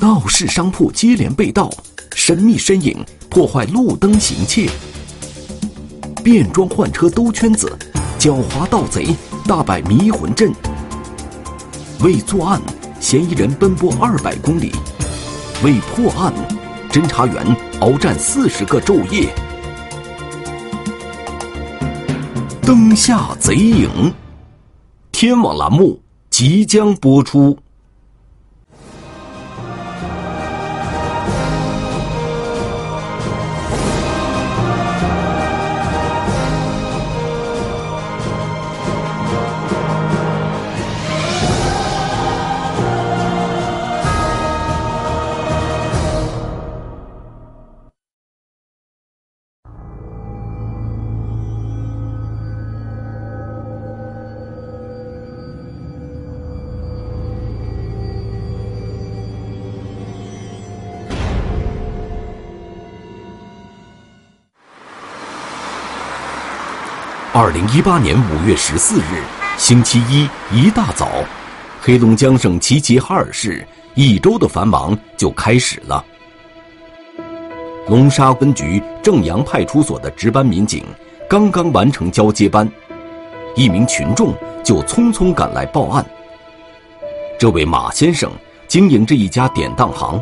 闹市商铺接连被盗，神秘身影破坏路灯行窃，变装换车兜圈子，狡猾盗贼大摆迷魂阵。为作案，嫌疑人奔波二百公里；为破案，侦查员鏖战四十个昼夜。灯下贼影，天网栏目即将播出。二零一八年五月十四日，星期一一大早，黑龙江省齐齐哈尔市一周的繁忙就开始了。龙沙分局正阳派出所的值班民警刚刚完成交接班，一名群众就匆匆赶来报案。这位马先生经营着一家典当行，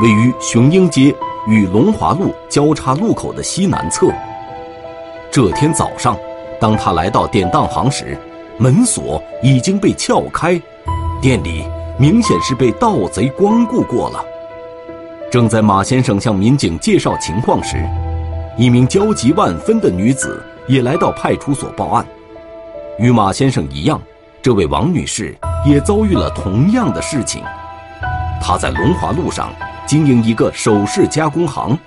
位于雄鹰街与龙华路交叉路口的西南侧。这天早上。当他来到典当行时，门锁已经被撬开，店里明显是被盗贼光顾过了。正在马先生向民警介绍情况时，一名焦急万分的女子也来到派出所报案。与马先生一样，这位王女士也遭遇了同样的事情。她在龙华路上经营一个首饰加工行，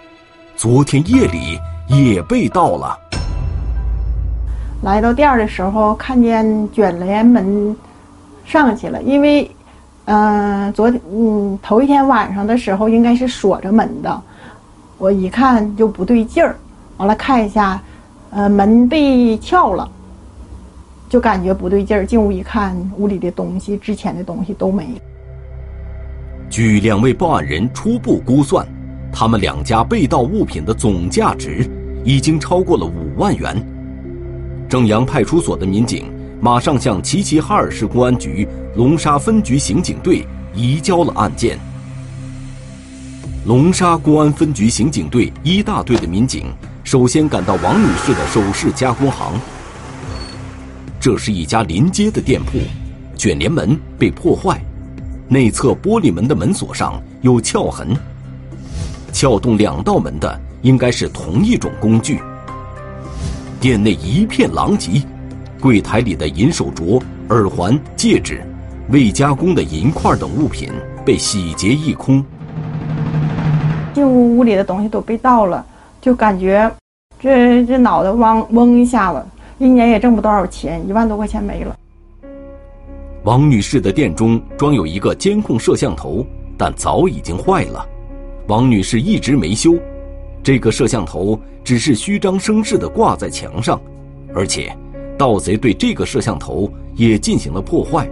昨天夜里也被盗了。来到店儿的时候，看见卷帘门上去了。因为，嗯，昨嗯头一天晚上的时候应该是锁着门的，我一看就不对劲儿，完了看一下，呃，门被撬了，就感觉不对劲儿。进屋一看，屋里的东西、值钱的东西都没。据两位报案人初步估算，他们两家被盗物品的总价值已经超过了五万元。正阳派出所的民警马上向齐齐哈尔市公安局龙沙分局刑警队移交了案件。龙沙公安分局刑警队一大队的民警首先赶到王女士的首饰加工行。这是一家临街的店铺，卷帘门被破坏，内侧玻璃门的门锁上有撬痕。撬动两道门的应该是同一种工具。店内一片狼藉，柜台里的银手镯、耳环、戒指、未加工的银块等物品被洗劫一空。进屋屋里的东西都被盗了，就感觉这这脑袋嗡嗡一下子，一年也挣不多少钱，一万多块钱没了。王女士的店中装有一个监控摄像头，但早已经坏了，王女士一直没修。这个摄像头只是虚张声势地挂在墙上，而且，盗贼对这个摄像头也进行了破坏。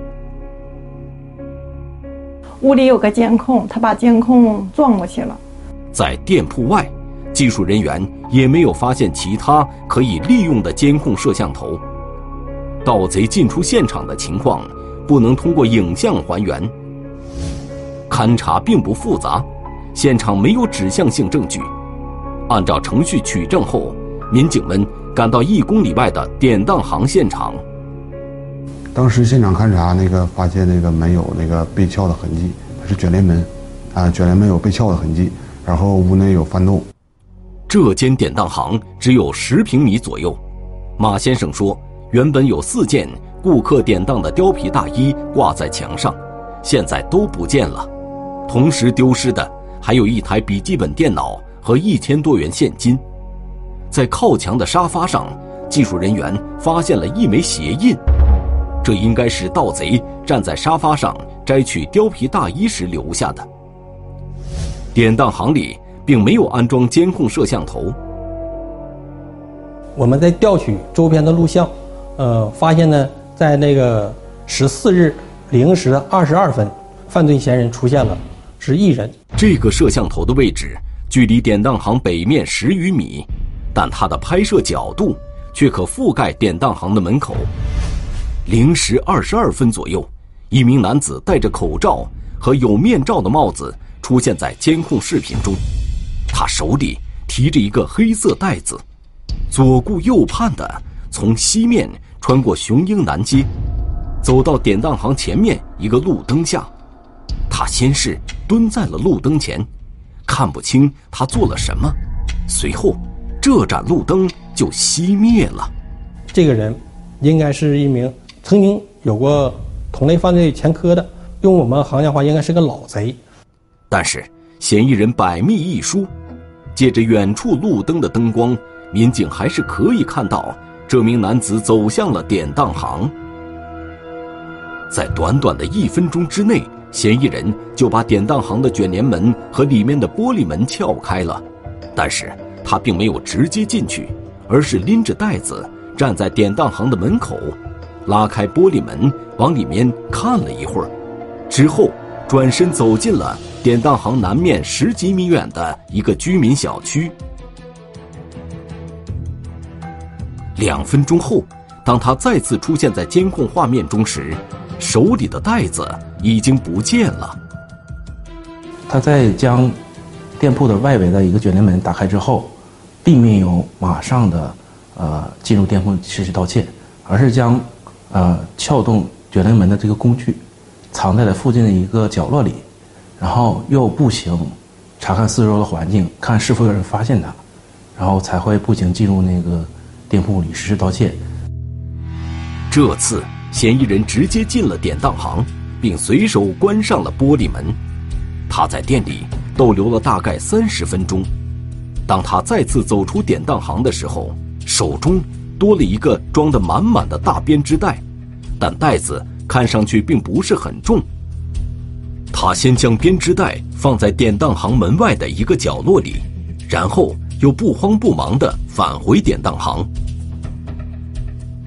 屋里有个监控，他把监控撞过去了。在店铺外，技术人员也没有发现其他可以利用的监控摄像头。盗贼进出现场的情况不能通过影像还原。勘查并不复杂，现场没有指向性证据。按照程序取证后，民警们赶到一公里外的典当行现场。当时现场勘查，那个发现那个门有那个被撬的痕迹，它是卷帘门，啊，卷帘门有被撬的痕迹，然后屋内有翻动。这间典当行只有十平米左右。马先生说，原本有四件顾客典当的貂皮大衣挂在墙上，现在都不见了。同时丢失的还有一台笔记本电脑。和一千多元现金，在靠墙的沙发上，技术人员发现了一枚鞋印，这应该是盗贼站在沙发上摘取貂皮大衣时留下的。典当行里并没有安装监控摄像头。我们在调取周边的录像，呃，发现呢，在那个十四日零时二十二分，犯罪嫌疑人出现了，是一人。这个摄像头的位置距离典当行北面十余米，但它的拍摄角度却可覆盖典当行的门口。零时二十二分左右，一名男子戴着口罩和有面罩的帽子出现在监控视频中，他手里提着一个黑色袋子，左顾右盼的从西面穿过雄鹰南街。走到典当行前面一个路灯下，他先是蹲在了路灯前，看不清他做了什么，随后这盏路灯就熄灭了。这个人应该是一名曾经有过同类犯罪前科的，用我们行家话应该是个老贼。但是嫌疑人百密一疏，借着远处路灯的灯光，民警还是可以看到这名男子走向了典当行。在短短的一分钟之内，嫌疑人就把典当行的卷帘门和里面的玻璃门撬开了，但是他并没有直接进去，而是拎着袋子站在典当行的门口，拉开玻璃门往里面看了一会儿，之后转身走进了典当行南面十几米远的一个居民小区。两分钟后，当他再次出现在监控画面中时，手里的袋子已经不见了。他在将店铺的外围的一个卷帘门打开之后，并没有马上的呃进入店铺实施盗窃，而是将呃撬动卷帘门的这个工具藏在了附近的一个角落里，然后又步行查看四周的环境，看是否有人发现他，然后才会步行进入那个店铺里实施盗窃。这次。嫌疑人直接进了典当行，并随手关上了玻璃门。他在店里逗留了大概三十分钟。当他再次走出典当行的时候，手中多了一个装得满满的大编织袋，但袋子看上去并不是很重。他先将编织袋放在典当行门外的一个角落里，然后又不慌不忙地返回典当行。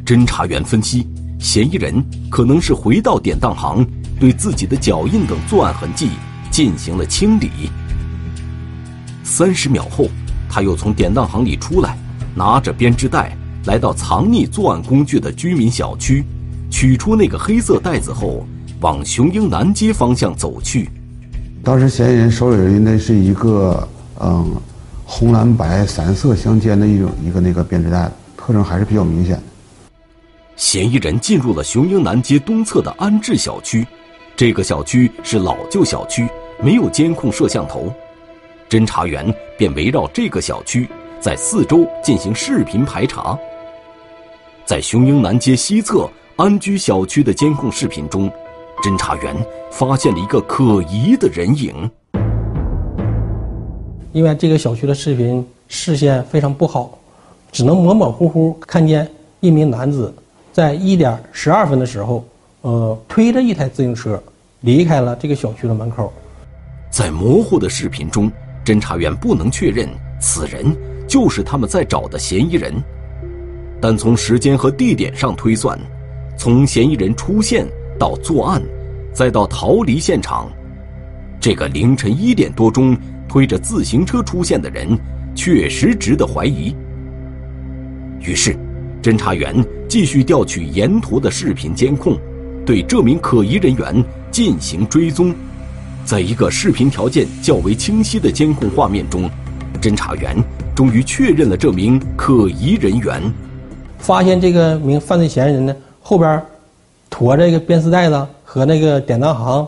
侦查员分析。嫌疑人可能是回到典当行，对自己的脚印等作案痕迹进行了清理。三十秒后，他又从典当行里出来，拿着编织袋来到藏匿作案工具的居民小区，取出那个黑色袋子后，往雄鹰南街方向走去。当时嫌疑人手里应该是一个嗯红蓝白三色相间的一种一个那个编织袋，特征还是比较明显。嫌疑人进入了雄鹰南街东侧的安置小区，这个小区是老旧小区，没有监控摄像头。侦查员便围绕这个小区，在四周进行视频排查。在雄鹰南街西侧安居小区的监控视频中，侦查员发现了一个可疑的人影。因为这个小区的视频视线非常不好，只能模模糊糊看见一名男子。在一点十二分的时候，呃，推着一台自行车离开了这个小区的门口。在模糊的视频中，侦查员不能确认此人就是他们在找的嫌疑人，但从时间和地点上推算，从嫌疑人出现到作案，再到逃离现场，这个凌晨一点多钟推着自行车出现的人确实值得怀疑。于是。侦查员继续调取沿途的视频监控，对这名可疑人员进行追踪。在一个视频条件较为清晰的监控画面中，侦查员终于确认了这名可疑人员。发现这个名犯罪嫌疑人呢，后边驮着一个编丝袋子和那个典当行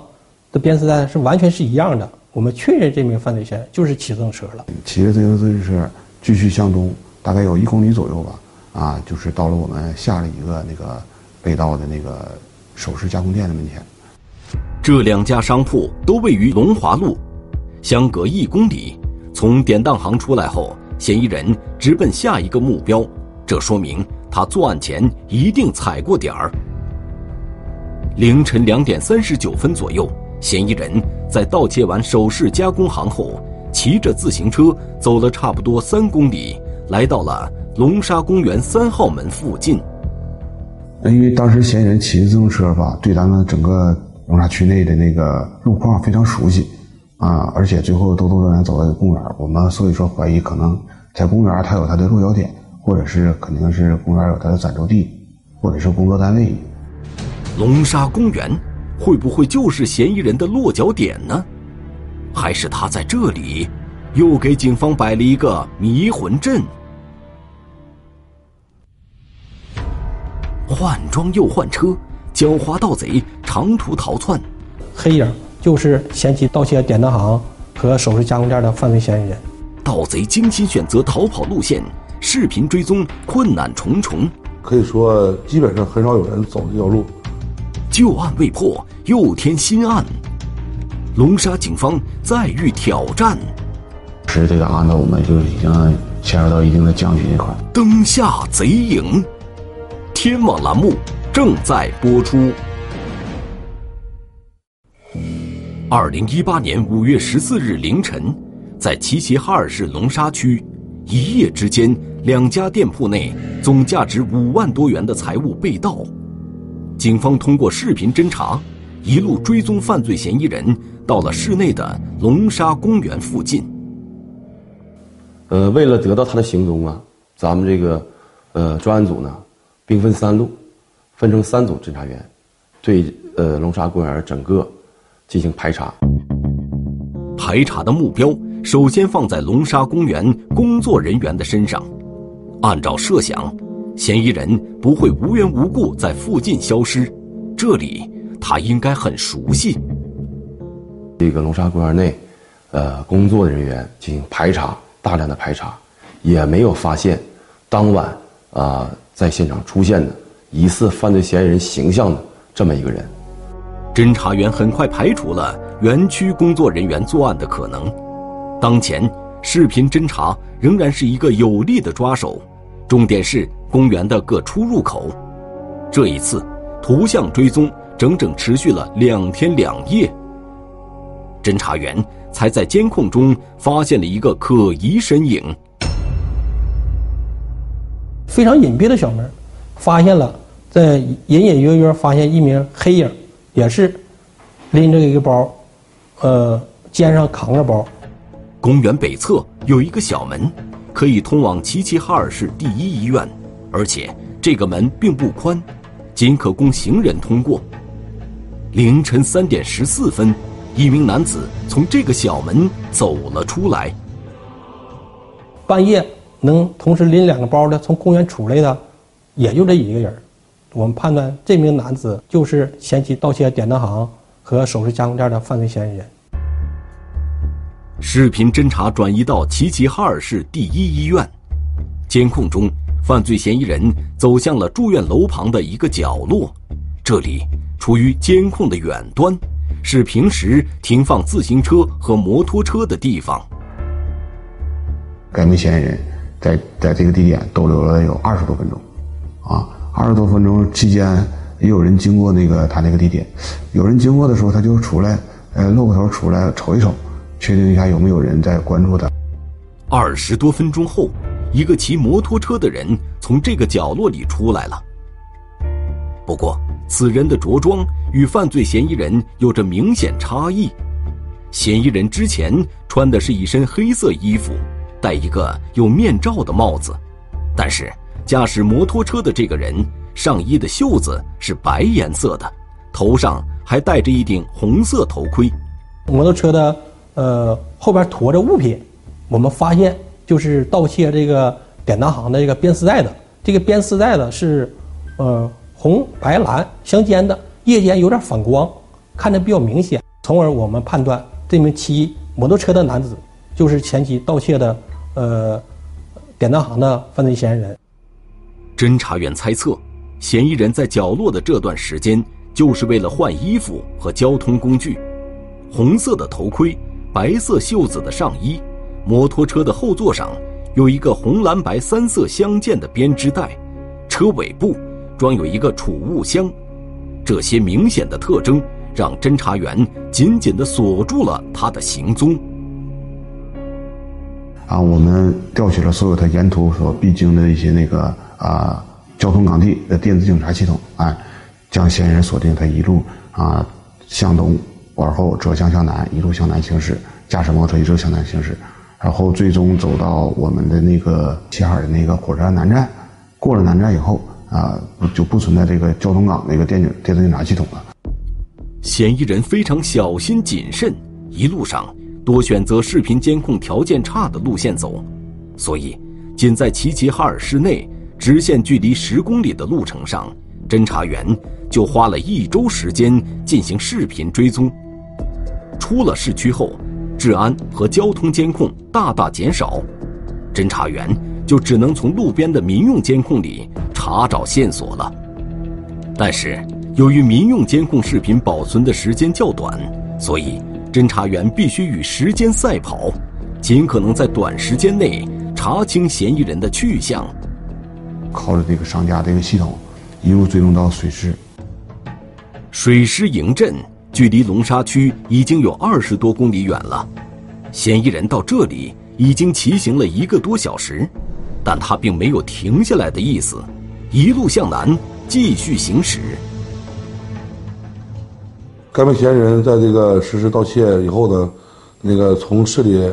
的编丝袋是完全是一样的。我们确认这名犯罪嫌疑人就是骑自行车了。骑着这个自行车继续向东，大概有一公里左右吧。啊，就是到了我们下了一个那个被盗的那个首饰加工店的门前。这两家商铺都位于龙华路，相隔一公里。从典当行出来后，嫌疑人直奔下一个目标，这说明他作案前一定踩过点儿。凌晨两点三十九分左右，嫌疑人在盗窃完首饰加工行后，骑着自行车走了差不多三公里，来到了。龙沙公园三号门附近。因为当时嫌疑人骑着自行车吧，对咱们整个龙沙区内的那个路况非常熟悉，啊，而且最后都都让走到公园，我们所以说怀疑可能在公园他有他的落脚点，或者是肯定是公园有他的暂住地，或者是工作单位。龙沙公园会不会就是嫌疑人的落脚点呢？还是他在这里又给警方摆了一个迷魂阵？换装又换车，狡猾盗贼长途逃窜，黑影就是嫌弃盗窃典当行和首饰加工店的犯罪嫌疑人。盗贼精心选择逃跑路线，视频追踪困难重重。可以说，基本上很少有人走这条路。旧案未破，又添新案，龙沙警方再遇挑战。是这个案子，我们就已经陷入到一定的僵局这块。灯下贼影，天网栏目正在播出。二零一八年五月十四日凌晨，在齐齐哈尔市龙沙区，一夜之间，两家店铺内总价值五万多元的财物被盗。警方通过视频侦查，一路追踪犯罪嫌疑人，到了市内的龙沙公园附近。呃，为了得到他的行踪啊，咱们这个呃专案组呢，兵分三路，分成三组侦查员，对呃龙沙公园整个进行排查。排查的目标首先放在龙沙公园工作人员的身上，按照设想。嫌疑人不会无缘无故在附近消失，这里他应该很熟悉。这个龙沙公园内，呃，工作人员进行排查，大量的排查，也没有发现当晚啊在现场出现的疑似犯罪嫌疑人形象的这么一个人。侦查员很快排除了园区工作人员作案的可能。当前，视频侦查仍然是一个有力的抓手，重点是。公园的各出入口，这一次图像追踪整整持续了两天两夜。侦查员才在监控中发现了一个可疑身影。非常隐蔽的小门，发现了在隐隐约约发现一名黑影，也是拎着一个包，呃，肩上扛着包。公园北侧有一个小门，可以通往齐齐哈尔市第一医院。而且这个门并不宽，仅可供行人通过。凌晨三点十四分，一名男子从这个小门走了出来。半夜能同时拎两个包的从公园出来的，也就这一个人。我们判断这名男子就是前期盗窃典当行和首饰加工店的犯罪嫌疑人。视频侦查转移到齐齐哈尔市第一医院，监控中。犯罪嫌疑人走向了住院楼旁的一个角落，这里处于监控的远端，是平时停放自行车和摩托车的地方。该名嫌疑人在在这个地点逗留了有二十多分钟，啊，二十多分钟期间也有人经过那个他那个地点，有人经过的时候他就出来，呃，露个头出来瞅一瞅，确定一下有没有人在关注他。二十多分钟后。一个骑摩托车的人从这个角落里出来了。不过，此人的着装与犯罪嫌疑人有着明显差异。嫌疑人之前穿的是一身黑色衣服，戴一个有面罩的帽子，但是驾驶摩托车的这个人上衣的袖子是白颜色的，头上还戴着一顶红色头盔。摩托车的呃后边驮着物品，我们发现。就是盗窃这个典当行的这个编丝带的，这个编丝带的是，呃，红白蓝相间的，夜间有点反光，看着比较明显。从而我们判断这名骑摩托车的男子就是前期盗窃的，呃，典当行的犯罪嫌疑人。侦查员猜测，嫌疑人在角落的这段时间就是为了换衣服和交通工具。红色的头盔，白色袖子的上衣。摩托车的后座上有一个红蓝白三色相间的编织袋，车尾部装有一个储物箱，这些明显的特征让侦查员紧紧地锁住了他的行踪。啊，我们调取了所有他沿途所必经的一些那个啊交通岗地的电子警察系统，啊，将嫌疑人锁定他一路啊向东往后转向向南，一路向南行驶，驾驶摩托车一直向南行驶，然后最终走到我们的那个齐齐哈尔的那个火车站南站。过了南站以后啊，就不存在这个交通岗那个电警电子警察系统了。嫌疑人非常小心谨慎，一路上多选择视频监控条件差的路线走，所以仅在齐齐哈尔市内直线距离十公里的路程上，侦查员就花了一周时间进行视频追踪。出了市区后，治安和交通监控大大减少，侦查员。就只能从路边的民用监控里查找线索了。但是，由于民用监控视频保存的时间较短，所以侦查员必须与时间赛跑，尽可能在短时间内查清嫌疑人的去向。靠着这个商家这个系统，一路追踪到水师。水师营镇距离龙沙区已经有二十多公里远了，嫌疑人到这里已经骑行了一个多小时。但他并没有停下来的意思，一路向南继续行驶。该名嫌疑人在这个实施盗窃以后呢，那个从市里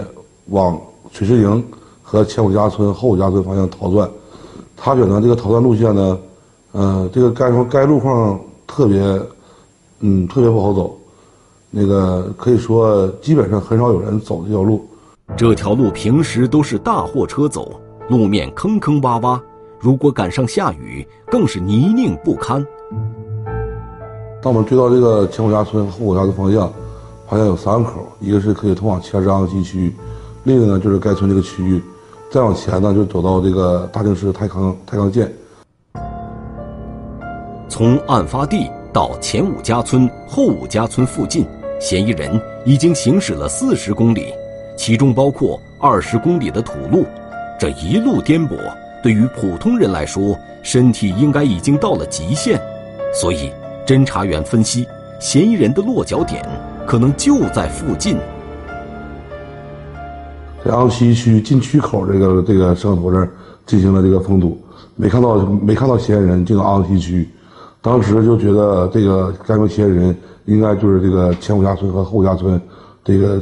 往水师营和前五家村、后五家村方向逃窜。他选择这个逃窜路线呢，呃，这个该说该路况特别，嗯，特别不好走。那个可以说基本上很少有人走这条路。这条路平时都是大货车走。路面坑坑洼洼，如果赶上下雨，更是泥泞不堪。当我们追到这个前五家村后五家的方向，发现有三个口，一个是可以通往切张西区，另一个呢就是该村这个区域。再往前呢，就走到这个大庆市太康太康县。从案发地到前五家村后五家村附近，嫌疑人已经行驶了四十公里，其中包括二十公里的土路。这一路颠簸，对于普通人来说，身体应该已经到了极限，所以侦查员分析，嫌疑人的落脚点可能就在附近。在昂西区禁区口这个这个摄像头这儿进行了这个封堵，没看到没看到嫌疑人进到昂西区，当时就觉得这个该名嫌疑人应该就是这个前五家村和后五家村，这个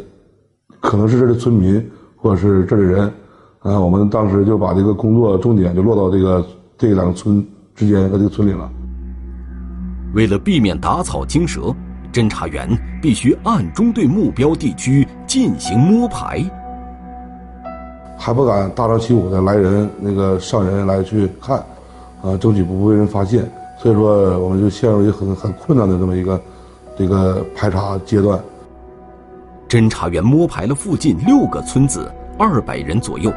可能是这的村民或者是这里人。啊，我们当时就把这个工作重点就落到这个这两个村之间和这个村里了。为了避免打草惊蛇，侦查员必须暗中对目标地区进行摸排，还不敢大张旗鼓的来人那个上人来去看，啊，争取不被人发现。所以说，我们就陷入一个很很困难的这么一个这个排查阶段。侦查员摸排了附近六个村子，二百人左右。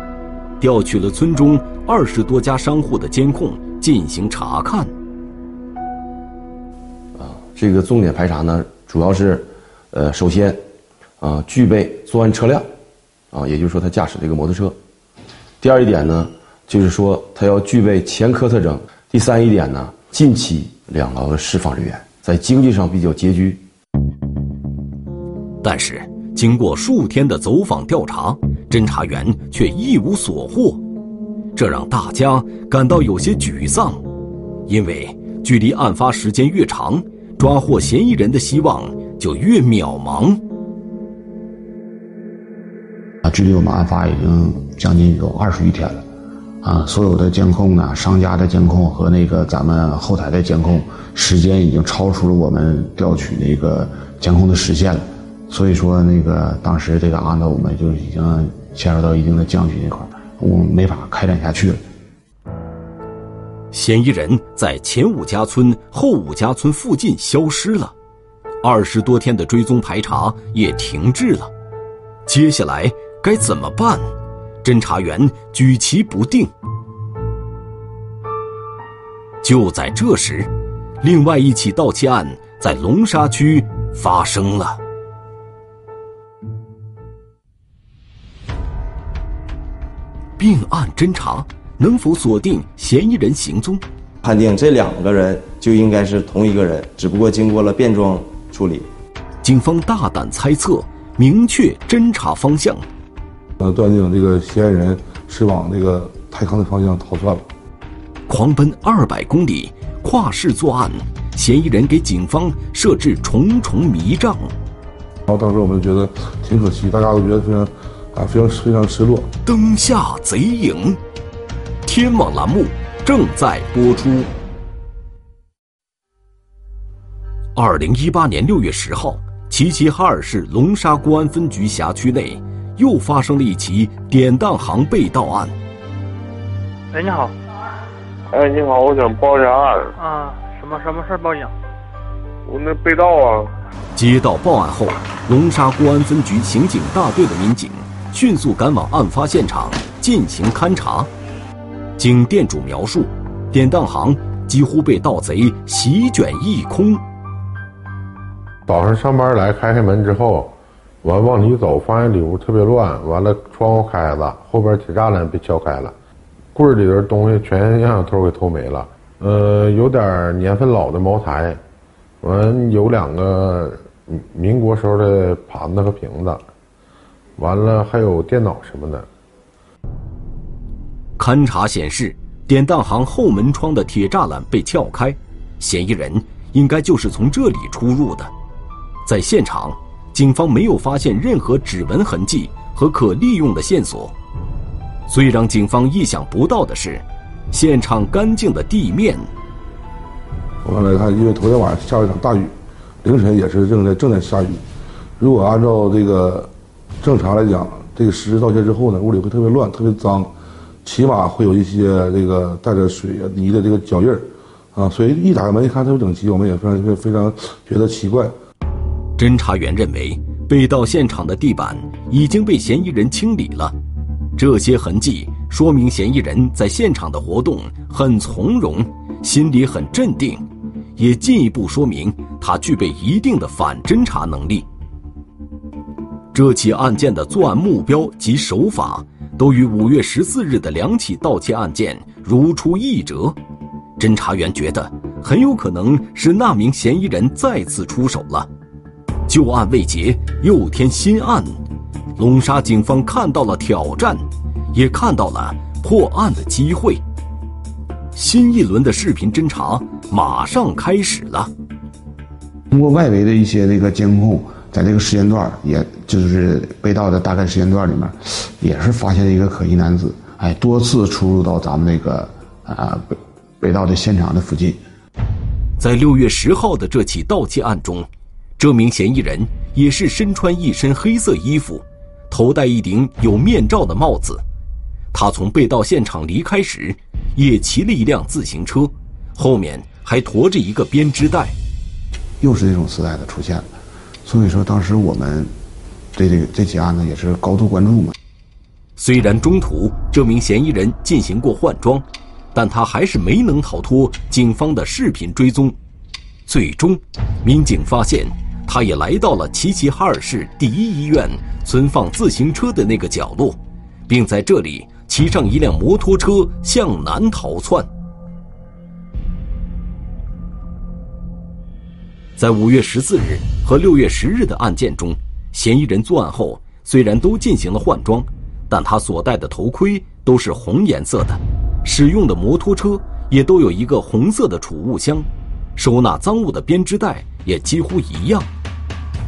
调取了村中二十多家商户的监控进行查看。这个重点排查呢，主要是，呃，首先，啊，具备作案车辆，啊，也就是说他驾驶这个摩托车。第二一点呢，就是说他要具备前科特征。第三一点呢，近期两个释放人员在经济上比较拮据。但是经过数天的走访调查。侦查员却一无所获，这让大家感到有些沮丧，因为距离案发时间越长，抓获嫌疑人的希望就越渺茫。啊，距离我们案发已经将近有二十余天了，啊，所有的监控呢，商家的监控和那个咱们后台的监控时间已经超出了我们调取那个监控的时限了，所以说那个当时这个案子我们就已经。陷入到一定的僵局那块我们没法开展下去了。嫌疑人在前五家村、后五家村附近消失了，二十多天的追踪排查也停滞了。接下来该怎么办？侦查员举棋不定。就在这时，另外一起盗窃案在龙沙区发生了。并案侦查能否锁定嫌疑人行踪？判定这两个人就应该是同一个人，只不过经过了变装处理。警方大胆猜测，明确侦查方向。呃，断定这个嫌疑人是往那个泰康的方向逃窜了。狂奔二百公里，跨市作案，嫌疑人给警方设置重重迷障。然后当时我们觉得挺可惜，大家都觉得非常啊非常非常失落。灯下贼影，天网栏目正在播出。二零一八年六月十号，齐齐哈尔市龙沙公安分局辖区内又发生了一起典当行被盗案。哎，你好。哎，你好，我想报一下案。啊，什么什么事报警？我那被盗啊。接到报案后，龙沙公安分局刑警大队的民警迅速赶往案发现场进行勘查。经店主描述，典当行几乎被盗贼席卷一空。早上上班来开开门之后，完往里走，发现里屋特别乱，完了窗户开了，后边铁栅栏被撬开了，柜里的东西全让小偷给偷没了。呃，有点年份老的茅台，完有两个民国时候的盘子和瓶子，完了还有电脑什么的。勘查显示，典当行后门窗的铁栅栏被撬开，嫌疑人应该就是从这里出入的。在现场，警方没有发现任何指纹痕迹和可利用的线索。最让警方意想不到的是，现场干净的地面。我们来看，因为昨天晚上下了一场大雨，凌晨也是正在正在下雨。如果按照这个正常来讲，这个实施盗窃之后呢，屋里会特别乱、特别脏，起码会有一些这个带着水、泥的这个脚印儿啊。所以一打开门一看特别整齐，我们也非常非常觉得奇怪。侦查员认为，被盗现场的地板已经被嫌疑人清理了，这些痕迹说明嫌疑人在现场的活动很从容，心里很镇定，也进一步说明他具备一定的反侦查能力。这起案件的作案目标及手法都与五月十四日的两起盗窃案件如出一辙，侦查员觉得很有可能是那名嫌疑人再次出手了。旧案未结，又添新案，龙沙警方看到了挑战，也看到了破案的机会。新一轮的视频侦查马上开始了。通过外围的一些那个监控，在这个时间段，也就是被盗的大概时间段里面，也是发现了一个可疑男子，哎，多次出入到咱们那个啊被被盗的现场的附近。在六月十号的这起盗窃案中。这名嫌疑人也是身穿一身黑色衣服，头戴一顶有面罩的帽子。他从被盗现场离开时，也骑了一辆自行车，后面还驮着一个编织袋。又是这种磁带的出现了，所以说当时我们对这个这起案子也是高度关注嘛。虽然中途这名嫌疑人进行过换装，但他还是没能逃脱警方的视频追踪。最终，民警发现。他也来到了齐齐哈尔市第一医院存放自行车的那个角落，并在这里骑上一辆摩托车向南逃窜。在五月十四日和六月十日的案件中，嫌疑人作案后虽然都进行了换装，但他所戴的头盔都是红颜色的，使用的摩托车也都有一个红色的储物箱，收纳赃物的编织袋也几乎一样。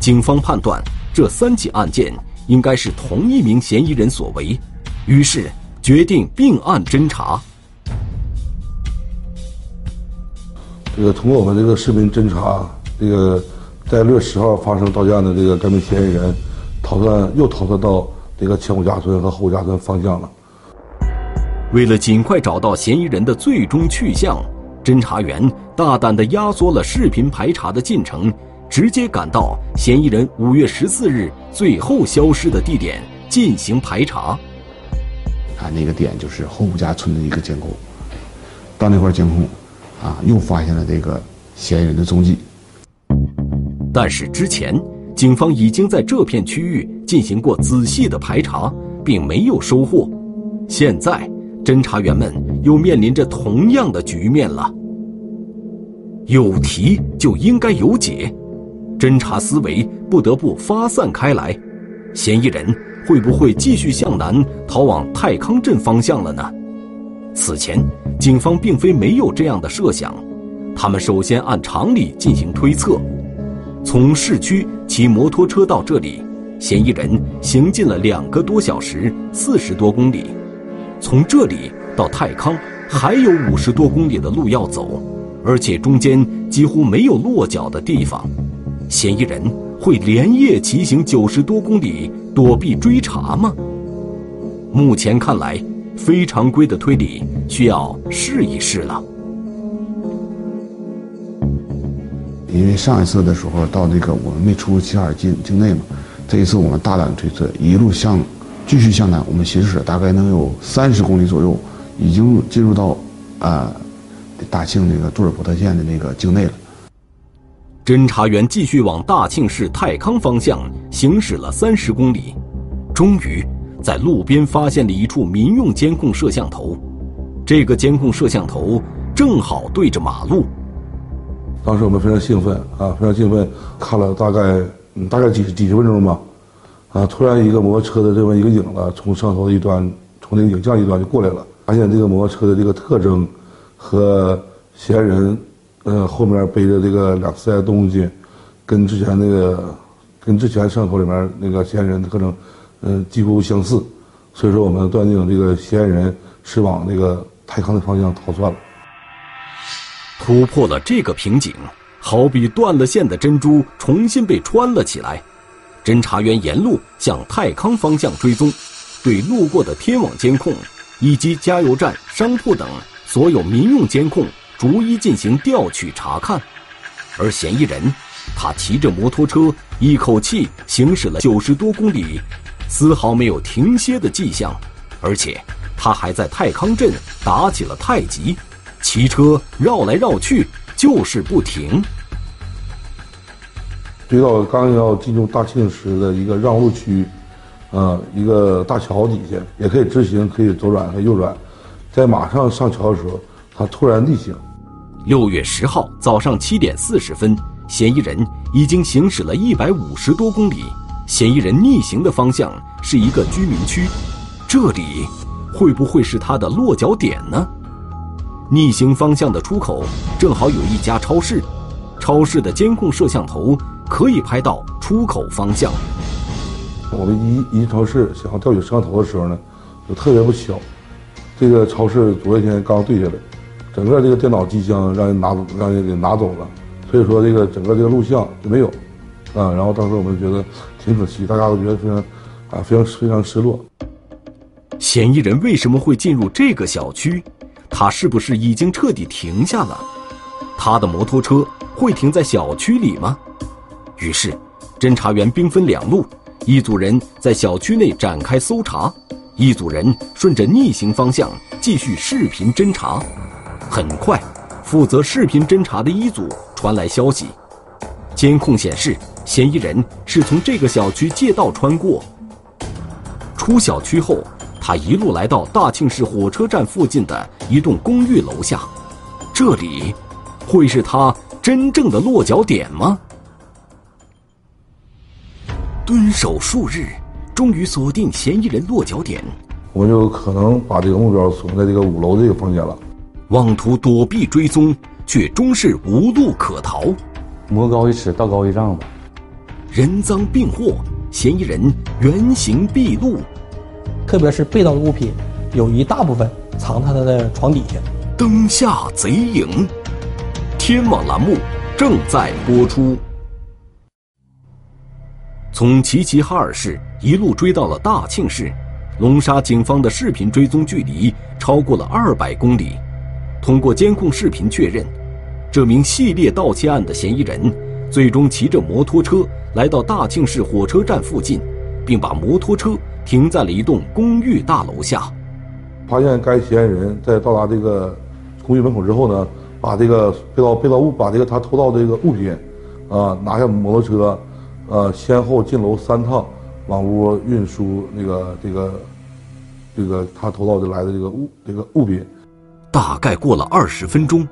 警方判断这三起案件应该是同一名嫌疑人所为，于是决定并案侦查。这个通过我们这个视频侦查，这个在六月十号发生盗窃案的这个该名嫌疑人逃窜又逃窜到这个前五家村和后五家村方向了。为了尽快找到嫌疑人的最终去向，侦查员大胆地压缩了视频排查的进程。直接赶到嫌疑人五月十四日最后消失的地点进行排查。啊，那个点就是后五家村的一个监控，到那块监控，啊，又发现了这个嫌疑人的踪迹。但是之前警方已经在这片区域进行过仔细的排查，并没有收获。现在侦查员们又面临着同样的局面了。有题就应该有解。侦查思维不得不发散开来，嫌疑人会不会继续向南逃往泰康镇方向了呢？此前，警方并非没有这样的设想，他们首先按常理进行推测，从市区骑摩托车到这里，嫌疑人行进了两个多小时，四十多公里。从这里到泰康还有五十多公里的路要走，而且中间几乎没有落脚的地方。嫌疑人会连夜骑行九十多公里躲避追查吗？目前看来，非常规的推理需要试一试了。因为上一次的时候到那个我们没出齐齐哈尔境境内嘛，这一次我们大胆推测，一路向继续向南，我们行驶大概能有三十公里左右，已经进入到啊大庆那个杜尔伯特县的那个境内了。侦查员继续往大庆市泰康方向行驶了三十公里，终于在路边发现了一处民用监控摄像头。这个监控摄像头正好对着马路。当时我们非常兴奋啊，非常兴奋，看了大概嗯大概几十几十分钟吧，啊，突然一个摩托车的这么一个影子从摄像头的一端，从那个影像一端就过来了，发现这个摩托车的这个特征和嫌疑人。呃，后面背着这个两四袋东西，跟之前那个，跟之前摄像头里面那个嫌疑人的特征，嗯，几乎相似，所以说我们断定这个嫌疑人是往那个泰康的方向逃窜了。突破了这个瓶颈，好比断了线的珍珠重新被穿了起来。侦查员沿路向泰康方向追踪，对路过的天网监控以及加油站、商铺等所有民用监控。逐一进行调取查看，而嫌疑人，他骑着摩托车一口气行驶了九十多公里，丝毫没有停歇的迹象，而且他还在泰康镇打起了太极，骑车绕来绕去就是不停。追到刚要进入大庆市的一个让路区，啊，一个大桥底下也可以直行，可以左转，和右转，在马上上桥的时候，他突然逆行。六月十号早上七点四十分，嫌疑人已经行驶了一百五十多公里。嫌疑人逆行的方向是一个居民区，这里会不会是他的落脚点呢？逆行方向的出口正好有一家超市，超市的监控摄像头可以拍到出口方向。我们一一超市想要调取摄像头的时候呢，就特别不巧，这个超市昨天刚对下来。整个这个电脑机箱让人拿让人给拿走了，所以说这个整个这个录像就没有，啊，然后当时我们觉得挺可惜，大家都觉得非常，啊，非常非常失落。嫌疑人为什么会进入这个小区？他是不是已经彻底停下了？他的摩托车会停在小区里吗？于是，侦查员兵分两路，一组人在小区内展开搜查，一组人顺着逆行方向继续视频侦查。很快，负责视频侦查的一组传来消息，监控显示嫌疑人是从这个小区借道穿过。出小区后，他一路来到大庆市火车站附近的一栋公寓楼下，这里会是他真正的落脚点吗？蹲守数日，终于锁定嫌疑人落脚点，我们就可能把这个目标锁在这个五楼这个房间了。妄图躲避追踪，却终是无路可逃。魔高一尺，道高一丈吧。人赃并获，嫌疑人原形毕露。特别是被盗的物品，有一大部分藏在他的床底下。灯下贼影，天网栏目正在播出。从齐齐哈尔市一路追到了大庆市，龙沙警方的视频追踪距离超过了二百公里。通过监控视频确认，这名系列盗窃案的嫌疑人最终骑着摩托车来到大庆市火车站附近，并把摩托车停在了一栋公寓大楼下。发现该嫌疑人在到达这个公寓门口之后呢，把这个被盗被盗物，把这个他偷盗的这个物品，啊，拿下摩托车，呃，先后进楼三趟，往屋运输那个这个这个他偷盗的来的这个物这个物品。大概过了二十分钟，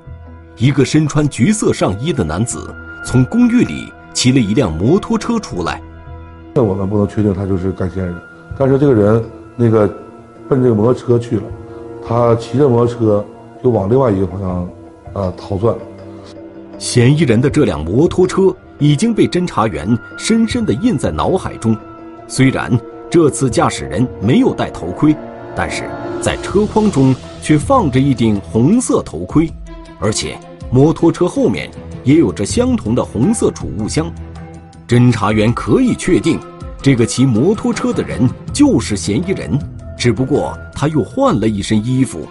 一个身穿橘色上衣的男子从公寓里骑了一辆摩托车出来。那我们不能确定他就是该嫌疑人，但是这个人那个奔这个摩托车去了，他骑着摩托车就往另外一个方向呃逃窜。嫌疑人的这辆摩托车已经被侦查员深深地印在脑海中。虽然这次驾驶人没有戴头盔，但是在车筐中却放着一顶红色头盔，而且摩托车后面也有着相同的红色储物箱。侦查员可以确定，这个骑摩托车的人就是嫌疑人，只不过他又换了一身衣服。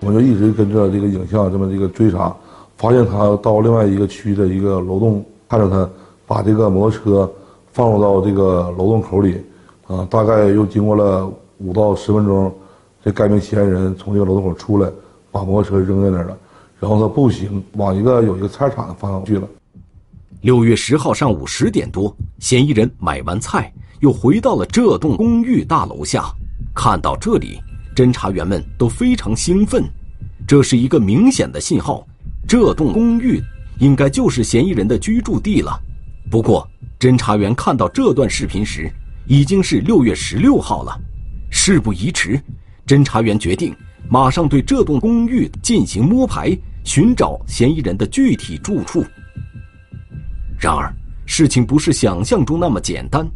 我就一直跟着这个影像这么这个追查，发现他到另外一个区的一个楼栋，看着他把这个摩托车。放入到这个楼洞口里，啊，大概又经过了五到十分钟，这该名嫌疑人从这个楼洞口出来，把摩托车扔在那儿了，然后他步行往一个有一个菜市场的方向去了。六月十号上午十点多，嫌疑人买完菜，又回到了这栋公寓大楼下。看到这里，侦查员们都非常兴奋，这是一个明显的信号，这栋公寓应该就是嫌疑人的居住地了。不过，侦查员看到这段视频时，已经是六月十六号了。事不宜迟，侦查员决定马上对这栋公寓进行摸排，寻找嫌疑人的具体住处。然而，事情不是想象中那么简单。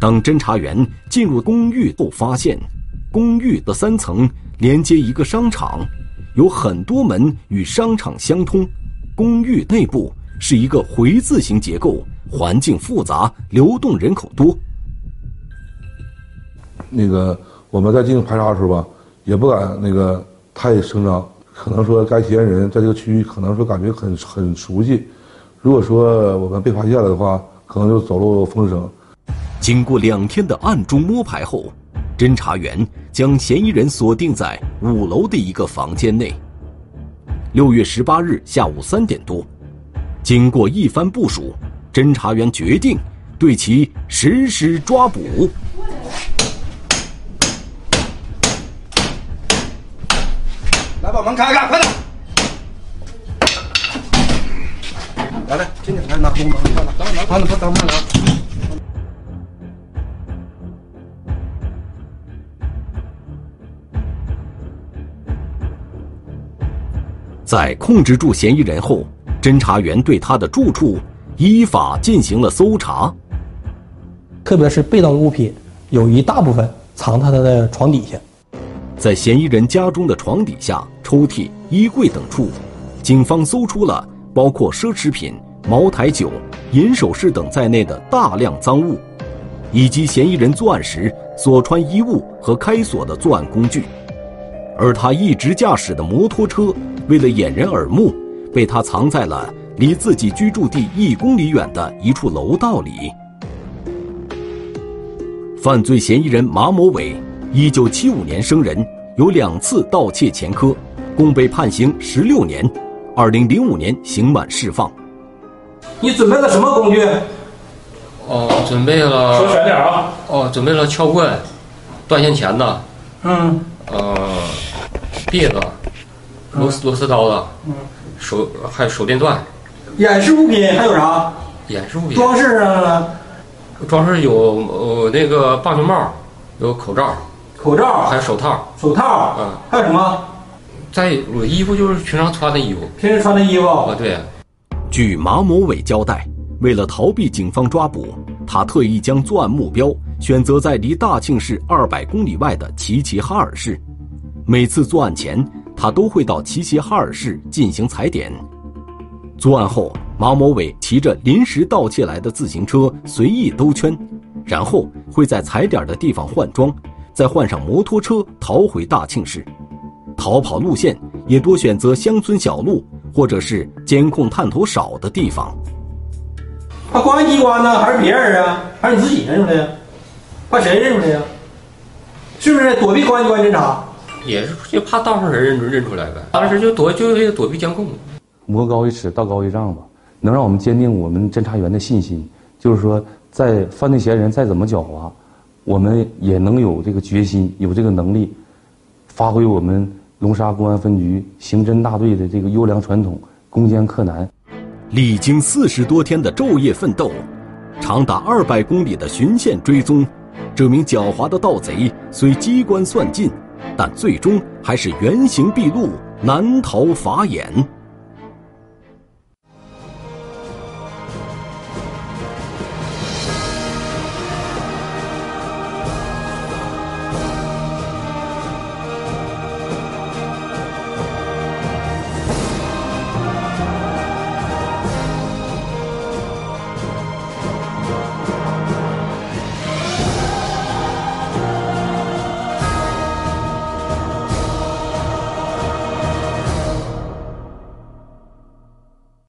当侦查员进入公寓后，发现公寓的三层连接一个商场，有很多门与商场相通。公寓内部是一个回字形结构。环境复杂，流动人口多。那个我们在进行排查的时候吧，也不敢那个太声张，可能说该嫌疑人在这个区域，可能说感觉很很熟悉。如果说我们被发现了的话，可能就走漏风声。经过两天的暗中摸排后，侦查员将嫌疑人锁定在五楼的一个房间内。六月十八日下午三点多，经过一番部署。侦查员决定对其实施抓捕。来，把门开开，快点！来来，进去，来拿工具，快拿，拿，拿，拿，拿，拿。在控制住嫌疑人后，侦查员对他的住处。依法进行了搜查，特别是被盗物品，有一大部分藏他的床底下。在嫌疑人家中的床底下、抽屉、衣柜等处，警方搜出了包括奢侈品、茅台酒、银首饰等在内的大量赃物，以及嫌疑人作案时所穿衣物和开锁的作案工具。而他一直驾驶的摩托车，为了掩人耳目，被他藏在了。离自己居住地一公里远的一处楼道里，犯罪嫌疑人马某伟，一九七五年生人，有两次盗窃前科，共被判刑十六年，二零零五年刑满释放。你准备了什么工具？哦，准备了。说全点啊！哦，准备了撬棍、断线钳子，嗯，呃，篦子、螺丝螺丝刀子，嗯，手还有手电钻。演示物品还有啥？演示物品。装饰上呢？装饰有呃那个棒球帽，有口罩，口罩还有手套。手套。嗯。还有什么？在我衣服就是平常穿的衣服。平时穿的衣服。啊，对。据马某伟交代，为了逃避警方抓捕，他特意将作案目标选择在离大庆市二百公里外的齐齐哈尔市。每次作案前，他都会到齐齐哈尔市进行踩点。作案后，马某伟骑着临时盗窃来的自行车随意兜圈，然后会在踩点的地方换装，再换上摩托车逃回大庆市。逃跑路线也多选择乡村小路或者是监控探头少的地方。怕公安机关呢，还是别人啊？还是你自己认出来呀？怕谁认出来呀？是不是躲避公安机关侦查？也是就怕道上人认出认出来呗。当时就躲，就为了躲避监控。魔高一尺，道高一丈吧，能让我们坚定我们侦查员的信心。就是说，在犯罪嫌疑人再怎么狡猾，我们也能有这个决心，有这个能力，发挥我们龙沙公安分局刑侦大队的这个优良传统，攻坚克难。历经四十多天的昼夜奋斗，长达二百公里的巡线追踪，这名狡猾的盗贼虽机关算尽，但最终还是原形毕露，难逃法眼。